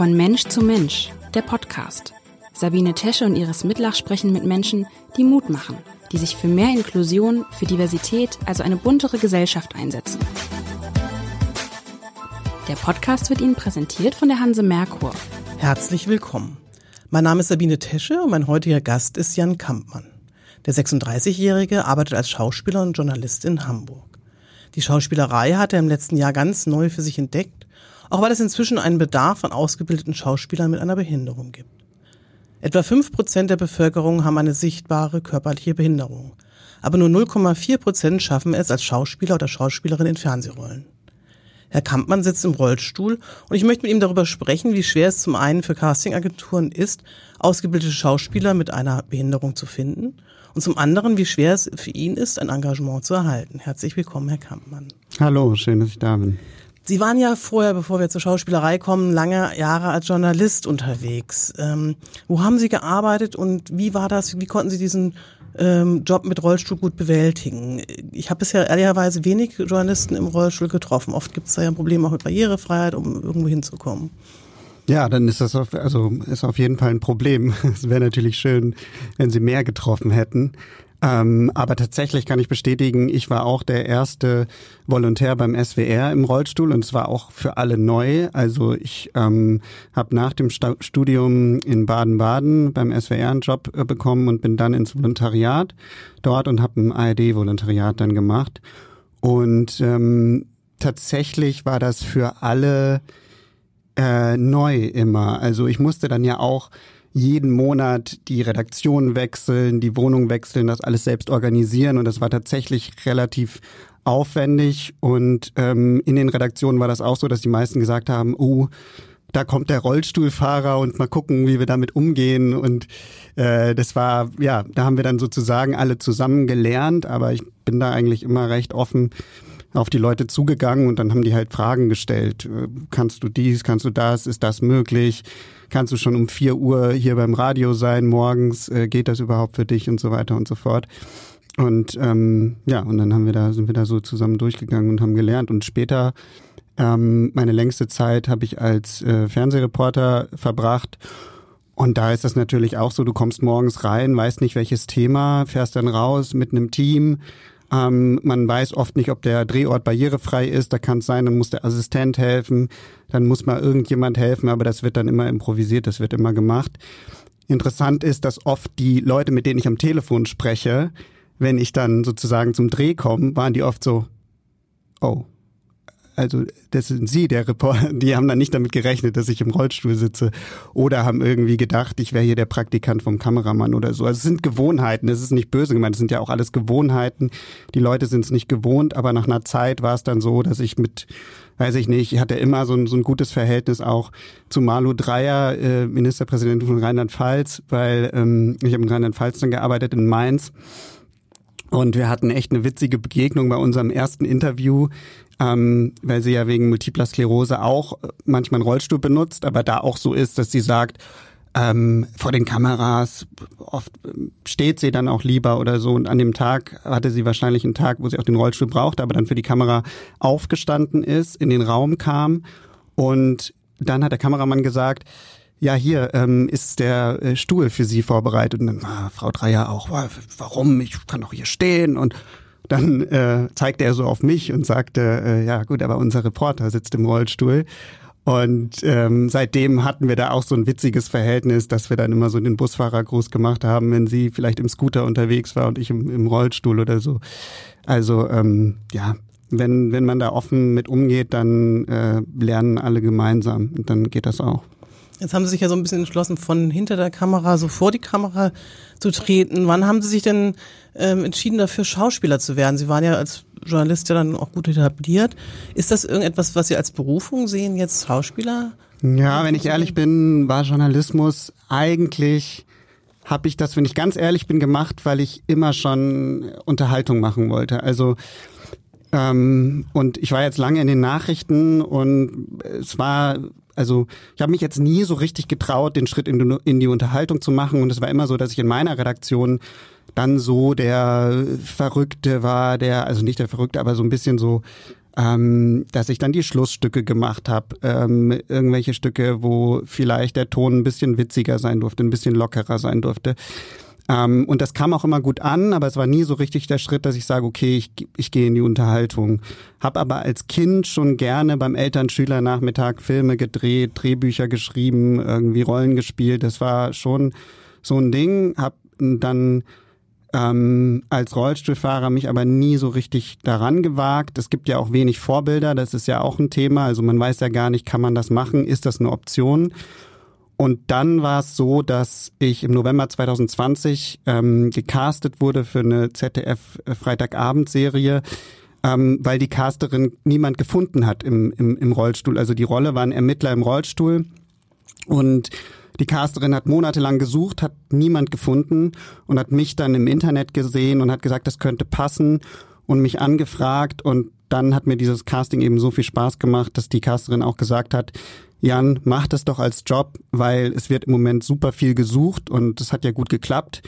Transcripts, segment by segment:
Von Mensch zu Mensch, der Podcast. Sabine Tesche und Iris Mitlach sprechen mit Menschen, die Mut machen, die sich für mehr Inklusion, für Diversität, also eine buntere Gesellschaft einsetzen. Der Podcast wird Ihnen präsentiert von der Hanse Merkur. Herzlich willkommen. Mein Name ist Sabine Tesche und mein heutiger Gast ist Jan Kampmann. Der 36-Jährige arbeitet als Schauspieler und Journalist in Hamburg. Die Schauspielerei hat er im letzten Jahr ganz neu für sich entdeckt auch weil es inzwischen einen Bedarf an ausgebildeten Schauspielern mit einer Behinderung gibt. Etwa fünf Prozent der Bevölkerung haben eine sichtbare körperliche Behinderung, aber nur 0,4 Prozent schaffen es als Schauspieler oder Schauspielerin in Fernsehrollen. Herr Kampmann sitzt im Rollstuhl und ich möchte mit ihm darüber sprechen, wie schwer es zum einen für Castingagenturen ist, ausgebildete Schauspieler mit einer Behinderung zu finden und zum anderen, wie schwer es für ihn ist, ein Engagement zu erhalten. Herzlich willkommen, Herr Kampmann. Hallo, schön, dass ich da bin. Sie waren ja vorher, bevor wir zur Schauspielerei kommen, lange Jahre als Journalist unterwegs. Ähm, wo haben Sie gearbeitet und wie war das? Wie konnten Sie diesen ähm, Job mit Rollstuhl gut bewältigen? Ich habe bisher ehrlicherweise wenig Journalisten im Rollstuhl getroffen. Oft gibt es da ja ein Problem auch mit Barrierefreiheit, um irgendwo hinzukommen. Ja, dann ist das auf, also ist auf jeden Fall ein Problem. Es wäre natürlich schön, wenn Sie mehr getroffen hätten. Ähm, aber tatsächlich kann ich bestätigen, ich war auch der erste Volontär beim SWR im Rollstuhl und es war auch für alle neu. Also ich ähm, habe nach dem Sta Studium in Baden-Baden beim SWR einen Job äh, bekommen und bin dann ins Volontariat dort und habe ein ARD-Volontariat dann gemacht. Und ähm, tatsächlich war das für alle äh, neu immer. Also ich musste dann ja auch jeden Monat die Redaktion wechseln, die Wohnung wechseln, das alles selbst organisieren und das war tatsächlich relativ aufwendig und ähm, in den Redaktionen war das auch so, dass die meisten gesagt haben, uh, da kommt der Rollstuhlfahrer und mal gucken, wie wir damit umgehen. Und äh, das war, ja, da haben wir dann sozusagen alle zusammen gelernt, aber ich bin da eigentlich immer recht offen auf die Leute zugegangen und dann haben die halt Fragen gestellt. Äh, kannst du dies, kannst du das, ist das möglich? Kannst du schon um vier Uhr hier beim Radio sein morgens, äh, geht das überhaupt für dich und so weiter und so fort. Und ähm, ja, und dann haben wir da, sind wir da so zusammen durchgegangen und haben gelernt. Und später, ähm, meine längste Zeit habe ich als äh, Fernsehreporter verbracht. Und da ist das natürlich auch so, du kommst morgens rein, weißt nicht welches Thema, fährst dann raus mit einem Team, ähm, man weiß oft nicht, ob der Drehort barrierefrei ist. Da kann es sein, dann muss der Assistent helfen, dann muss mal irgendjemand helfen, aber das wird dann immer improvisiert, das wird immer gemacht. Interessant ist, dass oft die Leute, mit denen ich am Telefon spreche, wenn ich dann sozusagen zum Dreh komme, waren die oft so, oh, also das sind Sie, der Reporter, die haben dann nicht damit gerechnet, dass ich im Rollstuhl sitze oder haben irgendwie gedacht, ich wäre hier der Praktikant vom Kameramann oder so. Also es sind Gewohnheiten, es ist nicht böse gemeint, es sind ja auch alles Gewohnheiten. Die Leute sind es nicht gewohnt, aber nach einer Zeit war es dann so, dass ich mit weiß ich nicht, ich hatte immer so ein, so ein gutes Verhältnis auch zu Malu Dreyer, äh, Ministerpräsidentin von Rheinland-Pfalz, weil ähm, ich habe in Rheinland-Pfalz dann gearbeitet in Mainz. Und wir hatten echt eine witzige Begegnung bei unserem ersten Interview ähm, weil sie ja wegen multipler Sklerose auch manchmal einen Rollstuhl benutzt, aber da auch so ist, dass sie sagt, ähm, vor den Kameras, oft steht sie dann auch lieber oder so. Und an dem Tag hatte sie wahrscheinlich einen Tag, wo sie auch den Rollstuhl brauchte, aber dann für die Kamera aufgestanden ist, in den Raum kam und dann hat der Kameramann gesagt, ja, hier ähm, ist der äh, Stuhl für Sie vorbereitet. Und dann, ah, Frau Dreier auch, warum? Ich kann doch hier stehen. Und dann äh, zeigte er so auf mich und sagte, äh, ja gut, aber unser Reporter sitzt im Rollstuhl. Und ähm, seitdem hatten wir da auch so ein witziges Verhältnis, dass wir dann immer so den Busfahrer groß gemacht haben, wenn sie vielleicht im Scooter unterwegs war und ich im, im Rollstuhl oder so. Also ähm, ja, wenn, wenn man da offen mit umgeht, dann äh, lernen alle gemeinsam und dann geht das auch. Jetzt haben Sie sich ja so ein bisschen entschlossen, von hinter der Kamera so vor die Kamera zu treten. Wann haben Sie sich denn ähm, entschieden dafür, Schauspieler zu werden? Sie waren ja als Journalist ja dann auch gut etabliert. Ist das irgendetwas, was Sie als Berufung sehen, jetzt Schauspieler? Ja, wenn ich ehrlich bin, war Journalismus eigentlich habe ich das, wenn ich ganz ehrlich bin, gemacht, weil ich immer schon Unterhaltung machen wollte. Also ähm, und ich war jetzt lange in den Nachrichten und es war also ich habe mich jetzt nie so richtig getraut, den Schritt in die, in die Unterhaltung zu machen. Und es war immer so, dass ich in meiner Redaktion dann so der Verrückte war, der, also nicht der Verrückte, aber so ein bisschen so ähm, dass ich dann die Schlussstücke gemacht habe, ähm, irgendwelche Stücke, wo vielleicht der Ton ein bisschen witziger sein durfte, ein bisschen lockerer sein durfte. Ähm, und das kam auch immer gut an, aber es war nie so richtig der Schritt, dass ich sage, okay, ich, ich gehe in die Unterhaltung. Hab aber als Kind schon gerne beim Elternschülernachmittag Filme gedreht, Drehbücher geschrieben, irgendwie Rollen gespielt. Das war schon so ein Ding. Hab dann ähm, als Rollstuhlfahrer mich aber nie so richtig daran gewagt. Es gibt ja auch wenig Vorbilder, das ist ja auch ein Thema. Also man weiß ja gar nicht, kann man das machen, ist das eine Option? Und dann war es so, dass ich im November 2020 ähm, gecastet wurde für eine ZDF-Freitagabendserie, ähm, weil die Casterin niemand gefunden hat im, im, im Rollstuhl. Also die Rolle war ein Ermittler im Rollstuhl und die Casterin hat monatelang gesucht, hat niemand gefunden und hat mich dann im Internet gesehen und hat gesagt, das könnte passen und mich angefragt und dann hat mir dieses Casting eben so viel Spaß gemacht, dass die Casterin auch gesagt hat, Jan, mach das doch als Job, weil es wird im Moment super viel gesucht und es hat ja gut geklappt.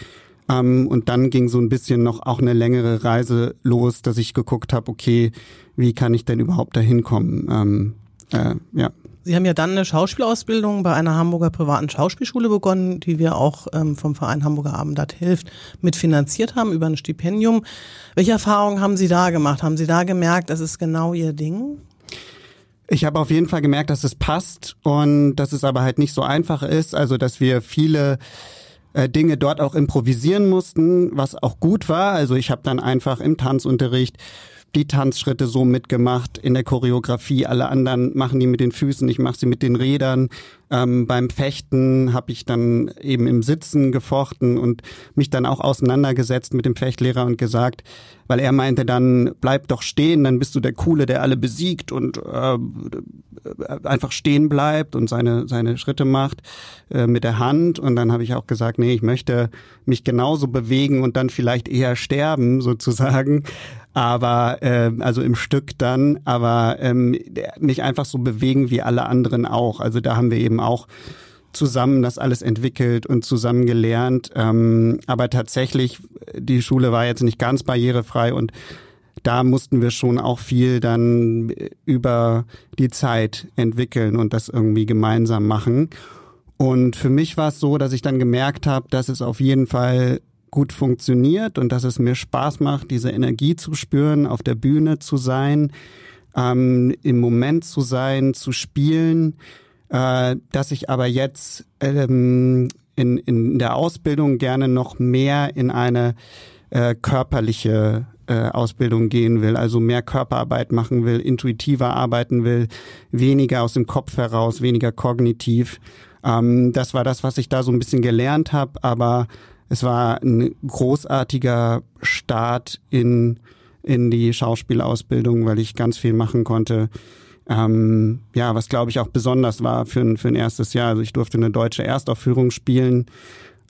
Ähm, und dann ging so ein bisschen noch auch eine längere Reise los, dass ich geguckt habe, okay, wie kann ich denn überhaupt dahin kommen? Ähm, äh, ja. Sie haben ja dann eine Schauspielausbildung bei einer Hamburger privaten Schauspielschule begonnen, die wir auch ähm, vom Verein Hamburger Abendblatt hilft mitfinanziert haben über ein Stipendium. Welche Erfahrungen haben Sie da gemacht? Haben Sie da gemerkt, das ist genau Ihr Ding? Ich habe auf jeden Fall gemerkt, dass es passt und dass es aber halt nicht so einfach ist. Also, dass wir viele äh, Dinge dort auch improvisieren mussten, was auch gut war. Also ich habe dann einfach im Tanzunterricht die Tanzschritte so mitgemacht in der Choreografie. Alle anderen machen die mit den Füßen, ich mache sie mit den Rädern. Ähm, beim Fechten habe ich dann eben im Sitzen gefochten und mich dann auch auseinandergesetzt mit dem Fechtlehrer und gesagt, weil er meinte dann, bleib doch stehen, dann bist du der Coole, der alle besiegt und äh, einfach stehen bleibt und seine, seine Schritte macht äh, mit der Hand. Und dann habe ich auch gesagt, nee, ich möchte mich genauso bewegen und dann vielleicht eher sterben sozusagen aber äh, also im Stück dann, aber ähm, nicht einfach so bewegen wie alle anderen auch. Also da haben wir eben auch zusammen das alles entwickelt und zusammen gelernt. Ähm, aber tatsächlich, die Schule war jetzt nicht ganz barrierefrei und da mussten wir schon auch viel dann über die Zeit entwickeln und das irgendwie gemeinsam machen. Und für mich war es so, dass ich dann gemerkt habe, dass es auf jeden Fall gut funktioniert und dass es mir Spaß macht, diese Energie zu spüren, auf der Bühne zu sein, ähm, im Moment zu sein, zu spielen, äh, dass ich aber jetzt ähm, in, in der Ausbildung gerne noch mehr in eine äh, körperliche äh, Ausbildung gehen will, also mehr Körperarbeit machen will, intuitiver arbeiten will, weniger aus dem Kopf heraus, weniger kognitiv. Ähm, das war das, was ich da so ein bisschen gelernt habe, aber es war ein großartiger Start in, in die Schauspielausbildung, weil ich ganz viel machen konnte. Ähm, ja, was glaube ich auch besonders war für ein, für ein erstes Jahr. Also ich durfte eine deutsche Erstaufführung spielen,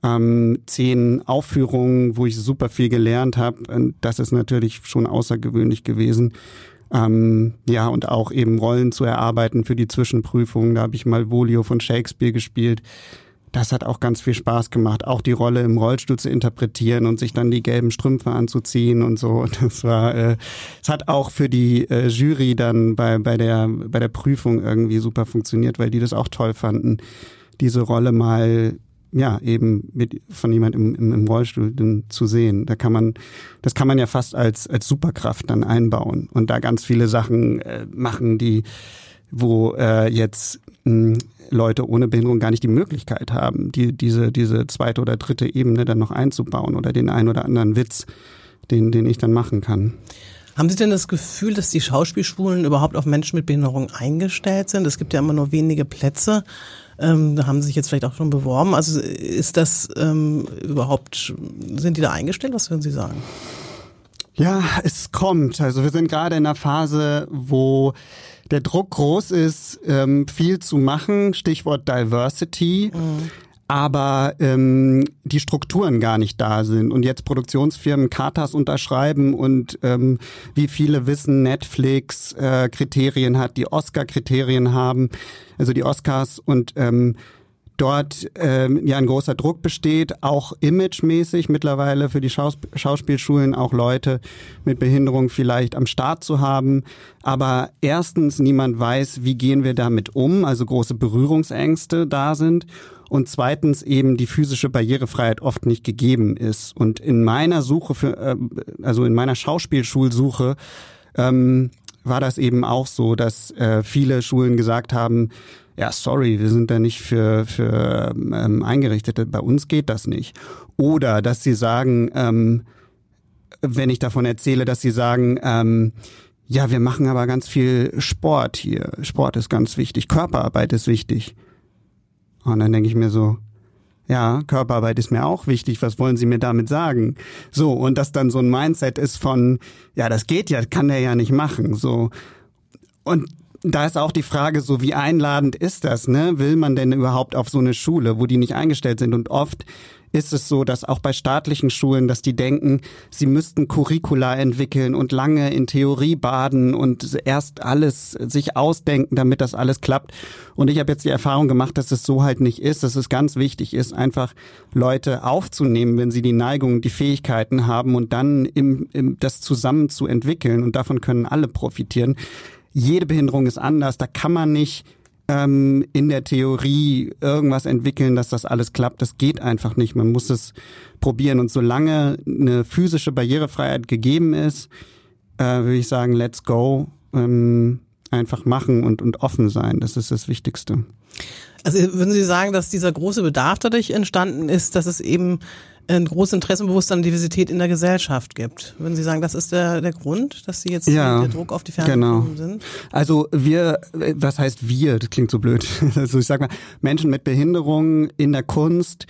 ähm, zehn Aufführungen, wo ich super viel gelernt habe. Das ist natürlich schon außergewöhnlich gewesen. Ähm, ja, und auch eben Rollen zu erarbeiten für die Zwischenprüfungen. Da habe ich mal Volio von Shakespeare gespielt das hat auch ganz viel Spaß gemacht, auch die Rolle im Rollstuhl zu interpretieren und sich dann die gelben Strümpfe anzuziehen und so. Das war, äh, es hat auch für die äh, Jury dann bei bei der bei der Prüfung irgendwie super funktioniert, weil die das auch toll fanden, diese Rolle mal ja eben mit von jemand im, im, Rollstuhl zu sehen. Da kann man, das kann man ja fast als als Superkraft dann einbauen und da ganz viele Sachen äh, machen, die wo äh, jetzt mh, Leute ohne Behinderung gar nicht die Möglichkeit haben, die, diese, diese zweite oder dritte Ebene dann noch einzubauen oder den einen oder anderen Witz, den, den ich dann machen kann. Haben Sie denn das Gefühl, dass die Schauspielschulen überhaupt auf Menschen mit Behinderung eingestellt sind? Es gibt ja immer nur wenige Plätze. Ähm, da haben Sie sich jetzt vielleicht auch schon beworben. Also ist das ähm, überhaupt, sind die da eingestellt? Was würden Sie sagen? Ja, es kommt. Also wir sind gerade in einer Phase, wo der Druck groß ist, ähm, viel zu machen, Stichwort Diversity. Mhm. Aber ähm, die Strukturen gar nicht da sind und jetzt Produktionsfirmen Katas unterschreiben und ähm, wie viele wissen, Netflix äh, Kriterien hat, die Oscar-Kriterien haben, also die Oscars und ähm, dort ähm, ja ein großer Druck besteht, auch imagemäßig mittlerweile für die Schaus Schauspielschulen auch Leute mit Behinderung vielleicht am Start zu haben. Aber erstens, niemand weiß, wie gehen wir damit um, also große Berührungsängste da sind. Und zweitens eben die physische Barrierefreiheit oft nicht gegeben ist. Und in meiner Suche für, äh, also in meiner Schauspielschulsuche, ähm, war das eben auch so, dass äh, viele Schulen gesagt haben, ja, sorry, wir sind da nicht für, für ähm, eingerichtet, bei uns geht das nicht. Oder dass sie sagen, ähm, wenn ich davon erzähle, dass sie sagen, ähm, ja, wir machen aber ganz viel Sport hier. Sport ist ganz wichtig, Körperarbeit ist wichtig. Und dann denke ich mir so, ja, Körperarbeit ist mir auch wichtig. Was wollen Sie mir damit sagen? So, und dass dann so ein Mindset ist von, ja, das geht ja, kann der ja nicht machen. So. Und da ist auch die Frage so, wie einladend ist das, ne? Will man denn überhaupt auf so eine Schule, wo die nicht eingestellt sind? Und oft ist es so, dass auch bei staatlichen Schulen, dass die denken, sie müssten Curricula entwickeln und lange in Theorie baden und erst alles sich ausdenken, damit das alles klappt. Und ich habe jetzt die Erfahrung gemacht, dass es so halt nicht ist, dass es ganz wichtig ist, einfach Leute aufzunehmen, wenn sie die Neigung, die Fähigkeiten haben und dann im, im, das zusammen zu entwickeln. Und davon können alle profitieren jede Behinderung ist anders. Da kann man nicht ähm, in der Theorie irgendwas entwickeln, dass das alles klappt. Das geht einfach nicht. Man muss es probieren. Und solange eine physische Barrierefreiheit gegeben ist, äh, würde ich sagen, let's go. Ähm, einfach machen und, und offen sein. Das ist das Wichtigste. Also würden Sie sagen, dass dieser große Bedarf dadurch entstanden ist, dass es eben ein großes Interessenbewusstsein und Diversität in der Gesellschaft gibt. Würden Sie sagen, das ist der, der Grund, dass Sie jetzt ja, der Druck auf die Fernsehfilme genau. sind? Also wir, was heißt wir? Das klingt so blöd. Also ich sag mal, Menschen mit Behinderungen in der Kunst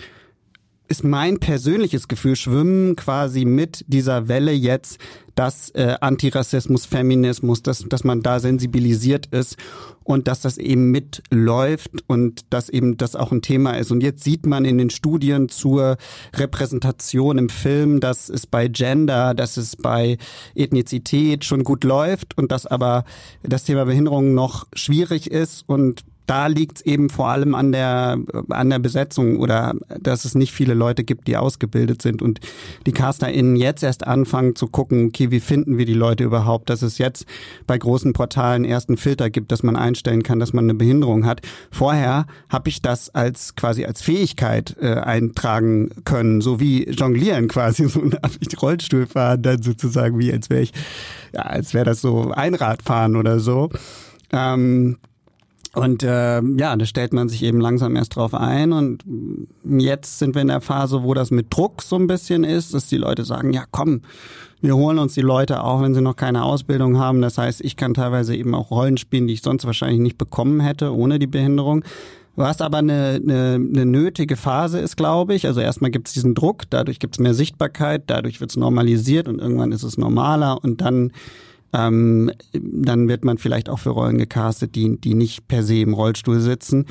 ist mein persönliches Gefühl, schwimmen quasi mit dieser Welle jetzt, dass äh, Antirassismus, Feminismus, dass, dass man da sensibilisiert ist und dass das eben mitläuft und dass eben das auch ein Thema ist. Und jetzt sieht man in den Studien zur Repräsentation im Film, dass es bei Gender, dass es bei Ethnizität schon gut läuft und dass aber das Thema Behinderung noch schwierig ist und da liegt es eben vor allem an der, an der Besetzung oder dass es nicht viele Leute gibt, die ausgebildet sind und die CasterInnen jetzt erst anfangen zu gucken, okay, wie finden wir die Leute überhaupt, dass es jetzt bei großen Portalen erst einen Filter gibt, dass man einstellen kann, dass man eine Behinderung hat. Vorher habe ich das als quasi als Fähigkeit äh, eintragen können, so wie jonglieren quasi, so darf ich Rollstuhl fahren, dann sozusagen wie als wäre ich, ja, als wäre das so Einradfahren oder so. Ähm, und äh, ja, da stellt man sich eben langsam erst drauf ein. Und jetzt sind wir in der Phase, wo das mit Druck so ein bisschen ist, dass die Leute sagen, ja komm, wir holen uns die Leute auch, wenn sie noch keine Ausbildung haben. Das heißt, ich kann teilweise eben auch Rollen spielen, die ich sonst wahrscheinlich nicht bekommen hätte, ohne die Behinderung. Was aber eine, eine, eine nötige Phase ist, glaube ich. Also erstmal gibt es diesen Druck, dadurch gibt es mehr Sichtbarkeit, dadurch wird es normalisiert und irgendwann ist es normaler und dann ähm, dann wird man vielleicht auch für Rollen gecastet, die, die nicht per se im Rollstuhl sitzen.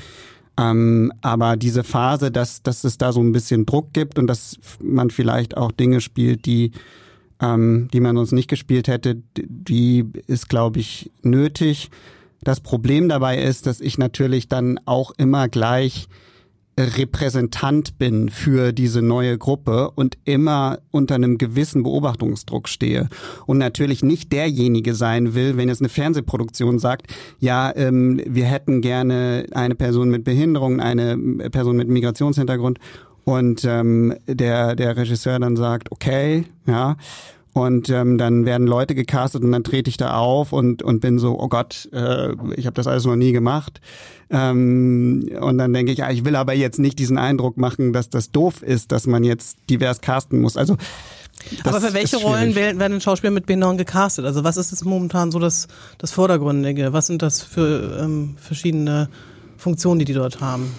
Ähm, aber diese Phase, dass, dass es da so ein bisschen Druck gibt und dass man vielleicht auch Dinge spielt, die, ähm, die man sonst nicht gespielt hätte, die ist, glaube ich, nötig. Das Problem dabei ist, dass ich natürlich dann auch immer gleich Repräsentant bin für diese neue Gruppe und immer unter einem gewissen Beobachtungsdruck stehe und natürlich nicht derjenige sein will, wenn jetzt eine Fernsehproduktion sagt, ja, ähm, wir hätten gerne eine Person mit Behinderung, eine Person mit Migrationshintergrund und ähm, der der Regisseur dann sagt, okay, ja, und ähm, dann werden Leute gecastet und dann trete ich da auf und, und bin so, oh Gott, äh, ich habe das alles noch nie gemacht. Ähm, und dann denke ich, ja, ich will aber jetzt nicht diesen Eindruck machen, dass das doof ist, dass man jetzt divers casten muss. Also aber für welche Rollen werden, werden Schauspieler mit Behinderung gecastet? Also was ist jetzt momentan so das, das Vordergründige? Was sind das für ähm, verschiedene Funktionen, die die dort haben?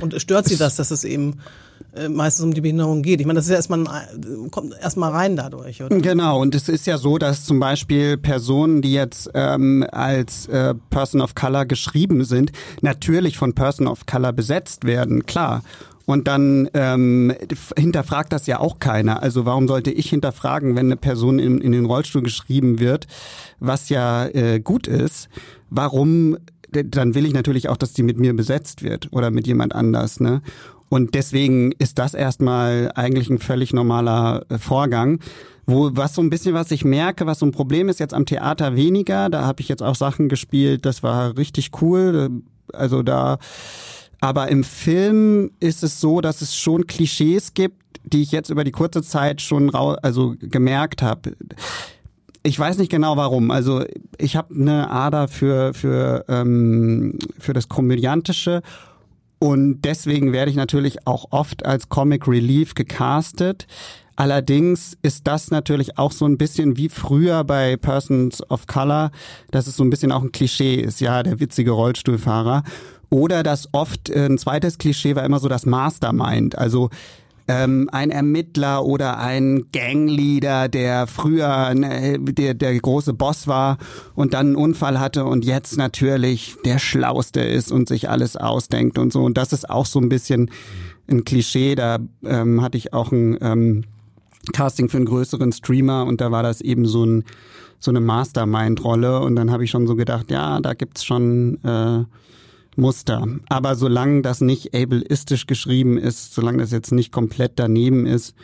Und stört sie das, dass es eben meistens um die Behinderung geht. Ich meine, das ist ja erstmal kommt erstmal rein dadurch, oder? Genau, und es ist ja so, dass zum Beispiel Personen, die jetzt ähm, als äh, Person of Color geschrieben sind, natürlich von Person of Color besetzt werden, klar. Und dann ähm, hinterfragt das ja auch keiner. Also warum sollte ich hinterfragen, wenn eine Person in, in den Rollstuhl geschrieben wird, was ja äh, gut ist? Warum dann will ich natürlich auch, dass die mit mir besetzt wird oder mit jemand anders, ne? Und deswegen ist das erstmal eigentlich ein völlig normaler äh, Vorgang. Wo, was so ein bisschen, was ich merke, was so ein Problem ist, jetzt am Theater weniger. Da habe ich jetzt auch Sachen gespielt, das war richtig cool. Also da, aber im Film ist es so, dass es schon Klischees gibt, die ich jetzt über die kurze Zeit schon rau also gemerkt habe. Ich weiß nicht genau warum. Also ich habe eine Ader für für ähm, für das komödiantische und deswegen werde ich natürlich auch oft als Comic Relief gecastet. Allerdings ist das natürlich auch so ein bisschen wie früher bei Persons of Color, dass es so ein bisschen auch ein Klischee ist, ja, der witzige Rollstuhlfahrer. Oder das oft äh, ein zweites Klischee war immer so das Mastermind. Also ähm, ein Ermittler oder ein Gangleader, der früher äh, der, der große Boss war und dann einen Unfall hatte und jetzt natürlich der Schlauste ist und sich alles ausdenkt und so. Und das ist auch so ein bisschen ein Klischee. Da ähm, hatte ich auch ein ähm, Casting für einen größeren Streamer und da war das eben so ein so eine Mastermind-Rolle und dann habe ich schon so gedacht, ja, da gibt's schon äh, Muster. Aber solange das nicht ableistisch geschrieben ist, solange das jetzt nicht komplett daneben ist,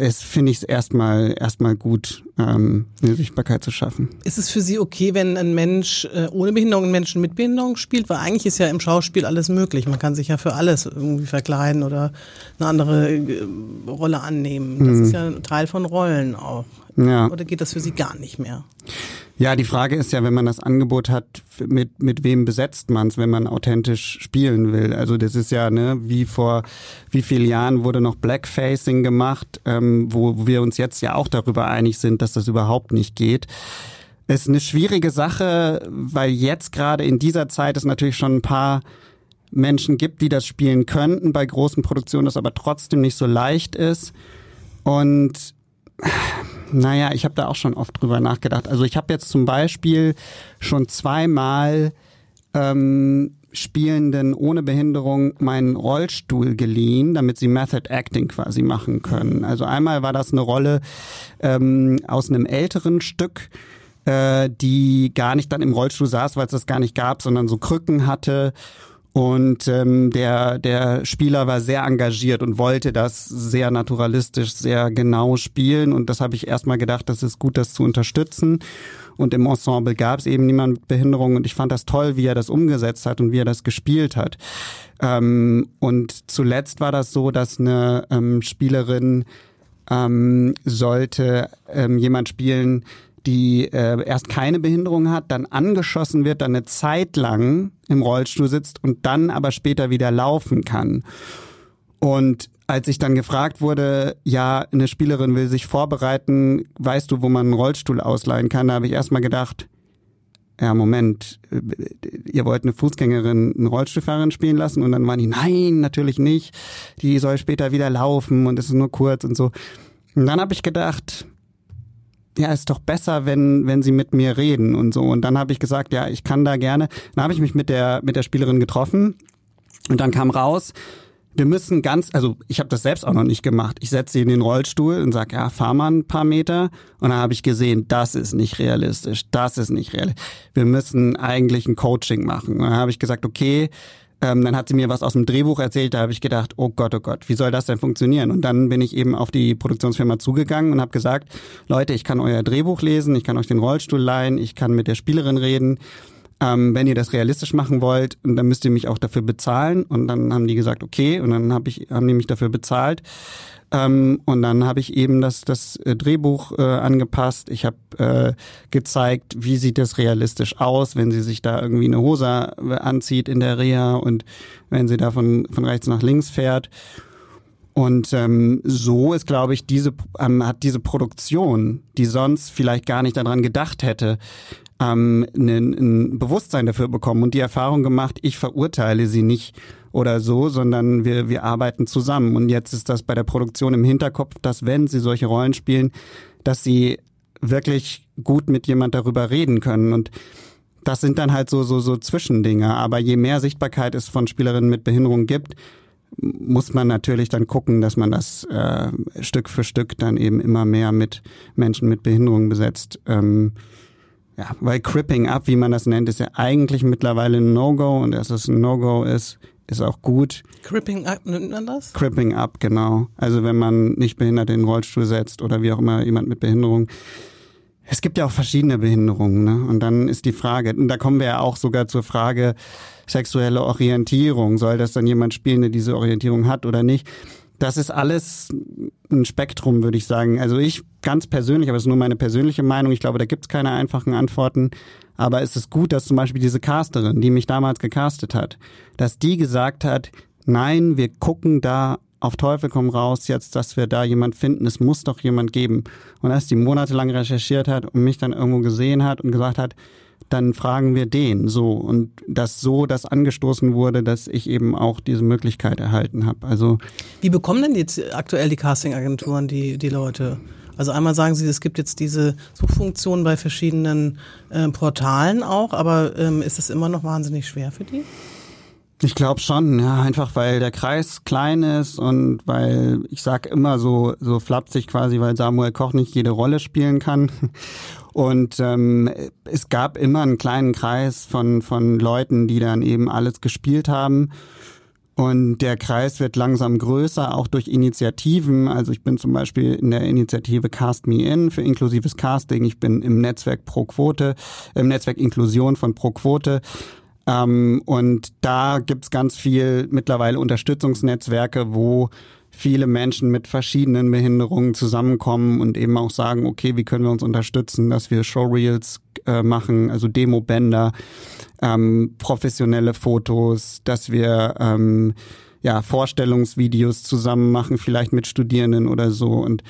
es finde ich es erstmal erstmal gut, ähm, eine Sichtbarkeit zu schaffen. Ist es für Sie okay, wenn ein Mensch äh, ohne Behinderung einen Menschen mit Behinderung spielt? Weil eigentlich ist ja im Schauspiel alles möglich. Man kann sich ja für alles irgendwie verkleiden oder eine andere äh, Rolle annehmen. Das mhm. ist ja ein Teil von Rollen auch. Ja. Oder geht das für Sie gar nicht mehr? Ja, die Frage ist ja, wenn man das Angebot hat, mit, mit wem besetzt man es, wenn man authentisch spielen will. Also das ist ja, ne, wie vor wie vielen Jahren wurde noch Blackfacing gemacht, ähm, wo wir uns jetzt ja auch darüber einig sind, dass das überhaupt nicht geht. Ist eine schwierige Sache, weil jetzt gerade in dieser Zeit es natürlich schon ein paar Menschen gibt, die das spielen könnten bei großen Produktionen, das aber trotzdem nicht so leicht ist. Und naja, ich habe da auch schon oft drüber nachgedacht. Also ich habe jetzt zum Beispiel schon zweimal ähm, Spielenden ohne Behinderung meinen Rollstuhl geliehen, damit sie Method Acting quasi machen können. Also einmal war das eine Rolle ähm, aus einem älteren Stück, äh, die gar nicht dann im Rollstuhl saß, weil es das gar nicht gab, sondern so Krücken hatte und ähm, der, der Spieler war sehr engagiert und wollte das sehr naturalistisch, sehr genau spielen. Und das habe ich erstmal gedacht, das ist gut, das zu unterstützen. Und im Ensemble gab es eben niemand mit Behinderung. Und ich fand das toll, wie er das umgesetzt hat und wie er das gespielt hat. Ähm, und zuletzt war das so, dass eine ähm, Spielerin ähm, sollte ähm, jemand spielen, die äh, erst keine Behinderung hat, dann angeschossen wird, dann eine Zeit lang im Rollstuhl sitzt und dann aber später wieder laufen kann. Und als ich dann gefragt wurde, ja, eine Spielerin will sich vorbereiten, weißt du, wo man einen Rollstuhl ausleihen kann, da habe ich erstmal gedacht, ja, Moment, äh, ihr wollt eine Fußgängerin, eine Rollstuhlfahrerin spielen lassen und dann waren die, nein, natürlich nicht, die soll später wieder laufen und es ist nur kurz und so. Und dann habe ich gedacht, ja, ist doch besser, wenn, wenn sie mit mir reden und so. Und dann habe ich gesagt, ja, ich kann da gerne. Dann habe ich mich mit der, mit der Spielerin getroffen und dann kam raus, wir müssen ganz, also ich habe das selbst auch noch nicht gemacht. Ich setze sie in den Rollstuhl und sag, ja, fahr mal ein paar Meter. Und dann habe ich gesehen, das ist nicht realistisch, das ist nicht realistisch. Wir müssen eigentlich ein Coaching machen. Und dann habe ich gesagt, okay, ähm, dann hat sie mir was aus dem Drehbuch erzählt, da habe ich gedacht, oh Gott, oh Gott, wie soll das denn funktionieren? Und dann bin ich eben auf die Produktionsfirma zugegangen und habe gesagt, Leute, ich kann euer Drehbuch lesen, ich kann euch den Rollstuhl leihen, ich kann mit der Spielerin reden. Ähm, wenn ihr das realistisch machen wollt, dann müsst ihr mich auch dafür bezahlen. Und dann haben die gesagt, okay, und dann hab ich, haben die mich dafür bezahlt. Ähm, und dann habe ich eben das, das äh, Drehbuch äh, angepasst. Ich habe äh, gezeigt, wie sieht das realistisch aus, wenn sie sich da irgendwie eine Hose äh, anzieht in der Reha und wenn sie da von, von rechts nach links fährt. Und ähm, so ist, glaube ich, diese ähm, hat diese Produktion, die sonst vielleicht gar nicht daran gedacht hätte, ähm, ein, ein Bewusstsein dafür bekommen und die Erfahrung gemacht, ich verurteile sie nicht oder so, sondern wir, wir arbeiten zusammen. Und jetzt ist das bei der Produktion im Hinterkopf, dass wenn sie solche Rollen spielen, dass sie wirklich gut mit jemand darüber reden können. Und das sind dann halt so, so, so Zwischendinge. Aber je mehr Sichtbarkeit es von Spielerinnen mit Behinderung gibt, muss man natürlich dann gucken, dass man das äh, Stück für Stück dann eben immer mehr mit Menschen mit Behinderung besetzt. Ähm, ja, weil Cripping Up, wie man das nennt, ist ja eigentlich mittlerweile ein No-Go und dass es ein No-Go ist, ist auch gut. Cripping Up nennt man das? Cripping Up, genau. Also wenn man nicht behindert in den Rollstuhl setzt oder wie auch immer jemand mit Behinderung. Es gibt ja auch verschiedene Behinderungen, ne? Und dann ist die Frage, und da kommen wir ja auch sogar zur Frage sexuelle Orientierung. Soll das dann jemand spielen, der diese Orientierung hat oder nicht? Das ist alles ein Spektrum, würde ich sagen. Also ich ganz persönlich, aber es ist nur meine persönliche Meinung, ich glaube, da gibt es keine einfachen Antworten. Aber es ist gut, dass zum Beispiel diese Casterin, die mich damals gecastet hat, dass die gesagt hat, nein, wir gucken da auf Teufel komm raus jetzt, dass wir da jemand finden. Es muss doch jemand geben. Und als die monatelang recherchiert hat und mich dann irgendwo gesehen hat und gesagt hat, dann fragen wir den so und dass so das angestoßen wurde, dass ich eben auch diese Möglichkeit erhalten habe. Also wie bekommen denn jetzt aktuell die Castingagenturen die die Leute? Also einmal sagen Sie, es gibt jetzt diese Suchfunktion bei verschiedenen äh, Portalen auch, aber ähm, ist es immer noch wahnsinnig schwer für die? Ich glaube schon, ja, einfach weil der Kreis klein ist und weil ich sag immer so so flapsig quasi, weil Samuel Koch nicht jede Rolle spielen kann. Und ähm, es gab immer einen kleinen Kreis von von Leuten, die dann eben alles gespielt haben. Und der Kreis wird langsam größer, auch durch Initiativen. Also ich bin zum Beispiel in der Initiative Cast Me In für inklusives Casting. Ich bin im Netzwerk Pro Quote, im Netzwerk Inklusion von Pro Quote. Ähm, und da gibt's ganz viel mittlerweile Unterstützungsnetzwerke, wo viele Menschen mit verschiedenen Behinderungen zusammenkommen und eben auch sagen, okay, wie können wir uns unterstützen, dass wir Showreels äh, machen, also Demobänder, ähm, professionelle Fotos, dass wir ähm, ja Vorstellungsvideos zusammen machen, vielleicht mit Studierenden oder so. Und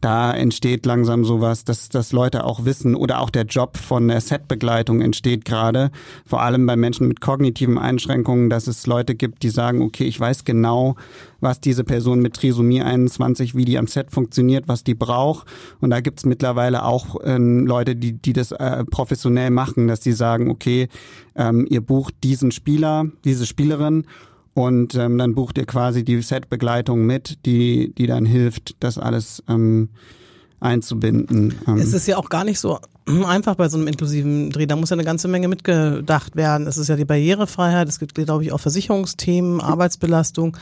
da entsteht langsam sowas, dass, dass Leute auch wissen oder auch der Job von der Setbegleitung entsteht gerade, vor allem bei Menschen mit kognitiven Einschränkungen, dass es Leute gibt, die sagen, okay, ich weiß genau, was diese Person mit Trisomie 21, wie die am Set funktioniert, was die braucht. Und da gibt's mittlerweile auch ähm, Leute, die, die das äh, professionell machen, dass sie sagen, okay, ähm, ihr bucht diesen Spieler, diese Spielerin und ähm, dann bucht ihr quasi die Setbegleitung mit, die, die dann hilft, das alles ähm, einzubinden. Ähm. Es ist ja auch gar nicht so einfach bei so einem inklusiven Dreh. Da muss ja eine ganze Menge mitgedacht werden. Es ist ja die Barrierefreiheit, es gibt, glaube ich, auch Versicherungsthemen, Arbeitsbelastung.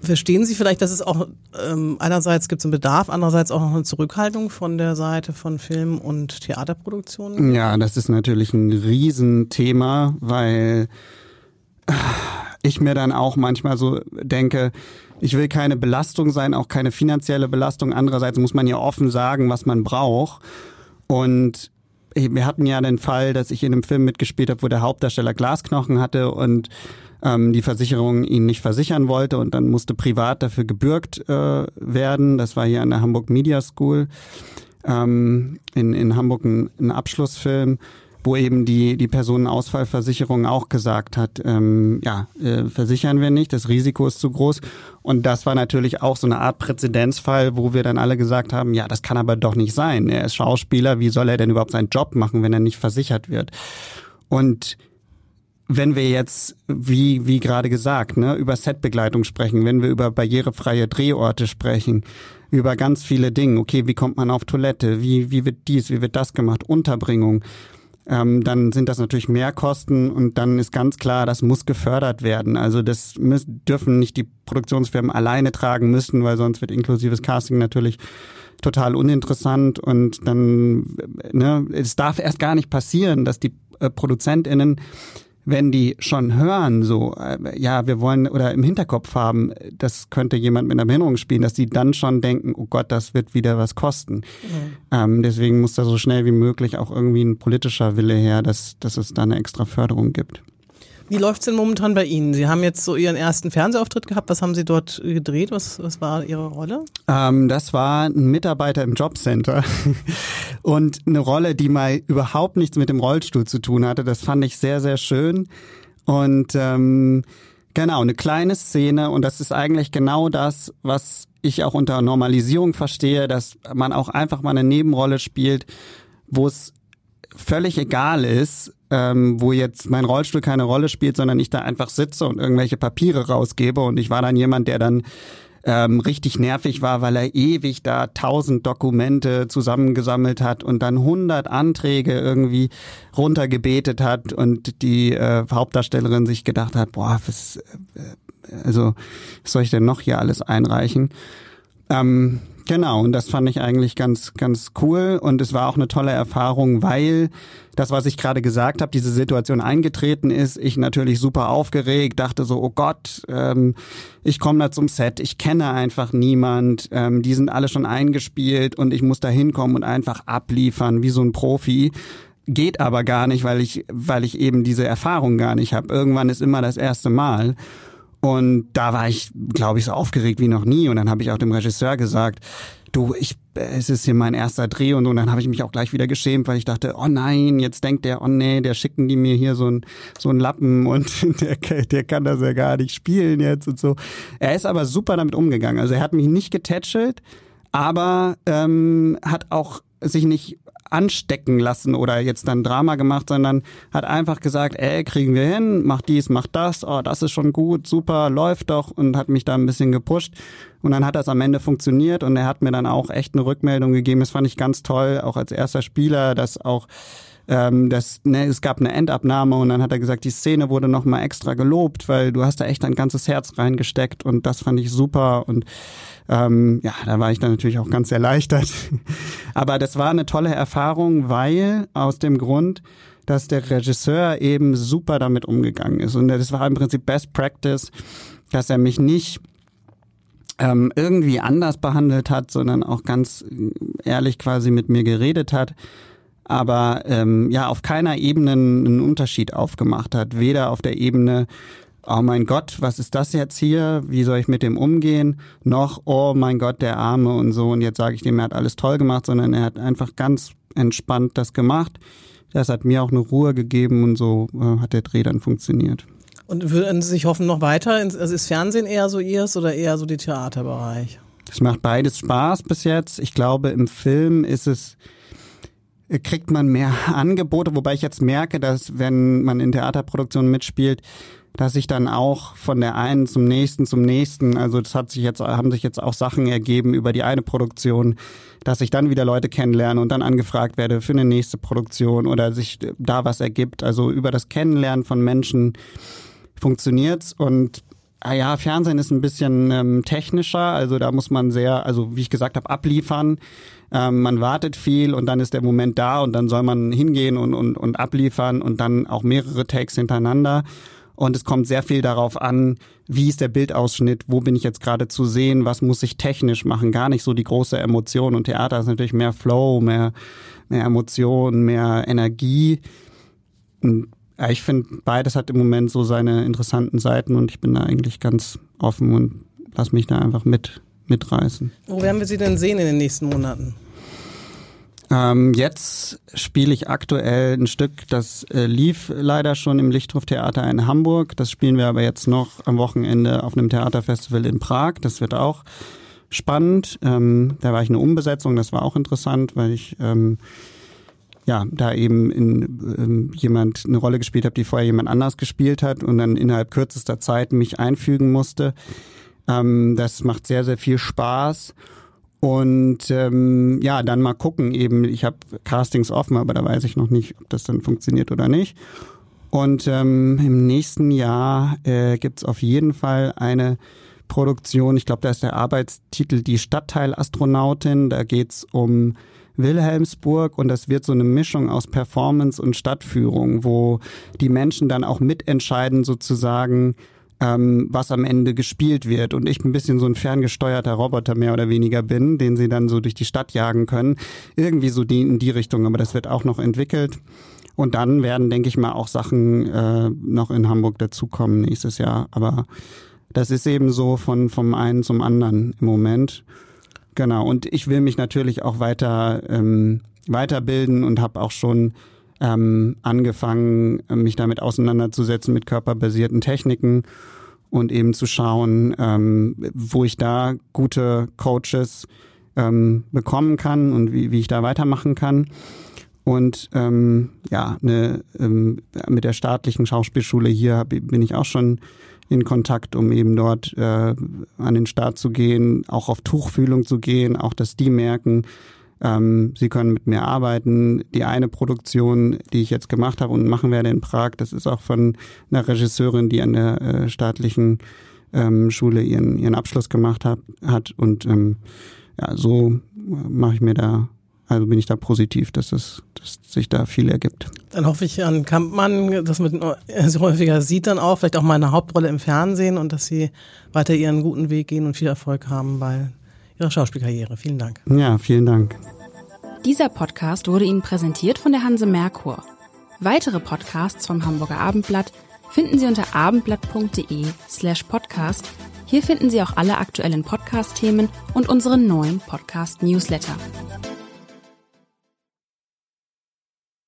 Verstehen Sie vielleicht, dass es auch ähm, einerseits gibt es einen Bedarf, andererseits auch noch eine Zurückhaltung von der Seite von Film- und Theaterproduktionen? Ja, das ist natürlich ein Riesenthema, weil ich mir dann auch manchmal so denke, ich will keine Belastung sein, auch keine finanzielle Belastung. Andererseits muss man ja offen sagen, was man braucht. Und wir hatten ja den Fall, dass ich in einem Film mitgespielt habe, wo der Hauptdarsteller Glasknochen hatte und ähm, die Versicherung ihn nicht versichern wollte und dann musste privat dafür gebürgt äh, werden. Das war hier an der Hamburg Media School ähm, in, in Hamburg ein, ein Abschlussfilm wo eben die, die Personenausfallversicherung auch gesagt hat, ähm, ja, äh, versichern wir nicht, das Risiko ist zu groß. Und das war natürlich auch so eine Art Präzedenzfall, wo wir dann alle gesagt haben, ja, das kann aber doch nicht sein. Er ist Schauspieler, wie soll er denn überhaupt seinen Job machen, wenn er nicht versichert wird? Und wenn wir jetzt, wie, wie gerade gesagt, ne, über Setbegleitung sprechen, wenn wir über barrierefreie Drehorte sprechen, über ganz viele Dinge, okay, wie kommt man auf Toilette, wie, wie wird dies, wie wird das gemacht, Unterbringung, ähm, dann sind das natürlich Mehrkosten und dann ist ganz klar, das muss gefördert werden. Also das müssen, dürfen nicht die Produktionsfirmen alleine tragen müssen, weil sonst wird inklusives Casting natürlich total uninteressant und dann, ne, es darf erst gar nicht passieren, dass die äh, ProduzentInnen wenn die schon hören, so, äh, ja, wir wollen oder im Hinterkopf haben, das könnte jemand mit einer Behinderung spielen, dass die dann schon denken, oh Gott, das wird wieder was kosten. Mhm. Ähm, deswegen muss da so schnell wie möglich auch irgendwie ein politischer Wille her, dass, dass es da eine extra Förderung gibt. Wie läuft's denn momentan bei Ihnen? Sie haben jetzt so Ihren ersten Fernsehauftritt gehabt. Was haben Sie dort gedreht? Was, was war Ihre Rolle? Ähm, das war ein Mitarbeiter im Jobcenter und eine Rolle, die mal überhaupt nichts mit dem Rollstuhl zu tun hatte. Das fand ich sehr, sehr schön. Und ähm, genau, eine kleine Szene und das ist eigentlich genau das, was ich auch unter Normalisierung verstehe, dass man auch einfach mal eine Nebenrolle spielt, wo es völlig egal ist, ähm, wo jetzt mein Rollstuhl keine Rolle spielt, sondern ich da einfach sitze und irgendwelche Papiere rausgebe und ich war dann jemand, der dann ähm, richtig nervig war, weil er ewig da tausend Dokumente zusammengesammelt hat und dann hundert Anträge irgendwie runtergebetet hat und die äh, Hauptdarstellerin sich gedacht hat, boah, was, äh, also was soll ich denn noch hier alles einreichen? Ähm, Genau, und das fand ich eigentlich ganz, ganz cool. Und es war auch eine tolle Erfahrung, weil das, was ich gerade gesagt habe, diese Situation eingetreten ist, ich natürlich super aufgeregt, dachte so, oh Gott, ähm, ich komme da zum Set, ich kenne einfach niemand, ähm, die sind alle schon eingespielt und ich muss da hinkommen und einfach abliefern wie so ein Profi. Geht aber gar nicht, weil ich, weil ich eben diese Erfahrung gar nicht habe. Irgendwann ist immer das erste Mal. Und da war ich, glaube ich, so aufgeregt wie noch nie. Und dann habe ich auch dem Regisseur gesagt, du, ich, es ist hier mein erster Dreh und so. Und dann habe ich mich auch gleich wieder geschämt, weil ich dachte, oh nein, jetzt denkt der, oh nee, der schicken die mir hier so ein so ein Lappen und der, der kann das ja gar nicht spielen jetzt und so. Er ist aber super damit umgegangen. Also er hat mich nicht getätschelt, aber ähm, hat auch sich nicht anstecken lassen oder jetzt dann Drama gemacht, sondern hat einfach gesagt, ey, kriegen wir hin, mach dies, mach das, oh, das ist schon gut, super, läuft doch und hat mich da ein bisschen gepusht. Und dann hat das am Ende funktioniert und er hat mir dann auch echt eine Rückmeldung gegeben. Das fand ich ganz toll, auch als erster Spieler, dass auch ähm, das, ne, es gab eine Endabnahme und dann hat er gesagt, die Szene wurde nochmal extra gelobt, weil du hast da echt ein ganzes Herz reingesteckt und das fand ich super und ähm, ja, da war ich dann natürlich auch ganz erleichtert. Aber das war eine tolle Erfahrung, weil aus dem Grund, dass der Regisseur eben super damit umgegangen ist. Und das war im Prinzip Best Practice, dass er mich nicht ähm, irgendwie anders behandelt hat, sondern auch ganz ehrlich quasi mit mir geredet hat aber ähm, ja auf keiner Ebene einen Unterschied aufgemacht hat. Weder auf der Ebene, oh mein Gott, was ist das jetzt hier? Wie soll ich mit dem umgehen? Noch, oh mein Gott, der Arme und so. Und jetzt sage ich dem, er hat alles toll gemacht, sondern er hat einfach ganz entspannt das gemacht. Das hat mir auch eine Ruhe gegeben und so äh, hat der Dreh dann funktioniert. Und würden Sie sich hoffen noch weiter? Also ist Fernsehen eher so Ihres oder eher so die Theaterbereich? Es macht beides Spaß bis jetzt. Ich glaube, im Film ist es kriegt man mehr Angebote, wobei ich jetzt merke, dass wenn man in Theaterproduktionen mitspielt, dass ich dann auch von der einen zum nächsten zum nächsten, also das hat sich jetzt haben sich jetzt auch Sachen ergeben über die eine Produktion, dass ich dann wieder Leute kennenlerne und dann angefragt werde für eine nächste Produktion oder sich da was ergibt, also über das Kennenlernen von Menschen funktioniert's und Ah ja, Fernsehen ist ein bisschen ähm, technischer, also da muss man sehr, also wie ich gesagt habe, abliefern. Ähm, man wartet viel und dann ist der Moment da und dann soll man hingehen und, und, und abliefern und dann auch mehrere Takes hintereinander. Und es kommt sehr viel darauf an, wie ist der Bildausschnitt, wo bin ich jetzt gerade zu sehen, was muss ich technisch machen, gar nicht so die große Emotion. Und Theater ist natürlich mehr Flow, mehr, mehr Emotion, mehr Energie. Und ja, ich finde, beides hat im Moment so seine interessanten Seiten und ich bin da eigentlich ganz offen und lass mich da einfach mit, mitreißen. Wo werden wir Sie denn sehen in den nächsten Monaten? Ähm, jetzt spiele ich aktuell ein Stück, das äh, lief leider schon im Lichthof-Theater in Hamburg. Das spielen wir aber jetzt noch am Wochenende auf einem Theaterfestival in Prag. Das wird auch spannend. Ähm, da war ich eine Umbesetzung, das war auch interessant, weil ich ähm, ja, da eben in, ähm, jemand eine Rolle gespielt habe, die vorher jemand anders gespielt hat und dann innerhalb kürzester Zeit mich einfügen musste. Ähm, das macht sehr, sehr viel Spaß. Und ähm, ja, dann mal gucken eben, ich habe Castings offen, aber da weiß ich noch nicht, ob das dann funktioniert oder nicht. Und ähm, im nächsten Jahr äh, gibt auf jeden Fall eine Produktion, ich glaube, da ist der Arbeitstitel Die Stadtteilasztronautin. Da geht's um Wilhelmsburg und das wird so eine Mischung aus Performance und Stadtführung, wo die Menschen dann auch mitentscheiden sozusagen, ähm, was am Ende gespielt wird. Und ich ein bisschen so ein ferngesteuerter Roboter mehr oder weniger bin, den sie dann so durch die Stadt jagen können. Irgendwie so die, in die Richtung, aber das wird auch noch entwickelt. Und dann werden, denke ich mal, auch Sachen äh, noch in Hamburg dazukommen nächstes Jahr. Aber das ist eben so von vom einen zum anderen im Moment. Genau, und ich will mich natürlich auch weiter ähm, weiterbilden und habe auch schon ähm, angefangen, mich damit auseinanderzusetzen mit körperbasierten Techniken und eben zu schauen, ähm, wo ich da gute Coaches ähm, bekommen kann und wie, wie ich da weitermachen kann. Und ähm, ja, ne, ähm, mit der staatlichen Schauspielschule hier bin ich auch schon in Kontakt, um eben dort äh, an den Start zu gehen, auch auf Tuchfühlung zu gehen, auch dass die merken, ähm, sie können mit mir arbeiten. Die eine Produktion, die ich jetzt gemacht habe und machen werde in Prag, das ist auch von einer Regisseurin, die an der äh, staatlichen ähm, Schule ihren, ihren Abschluss gemacht hat, hat. Und ähm, ja, so mache ich mir da also bin ich da positiv, dass, es, dass sich da viel ergibt. Dann hoffe ich an Kampmann, dass man sie häufiger sieht dann auch, vielleicht auch mal eine Hauptrolle im Fernsehen und dass sie weiter ihren guten Weg gehen und viel Erfolg haben bei ihrer Schauspielkarriere. Vielen Dank. Ja, vielen Dank. Dieser Podcast wurde Ihnen präsentiert von der Hanse Merkur. Weitere Podcasts vom Hamburger Abendblatt finden Sie unter abendblatt.de slash podcast. Hier finden Sie auch alle aktuellen Podcast-Themen und unseren neuen Podcast-Newsletter.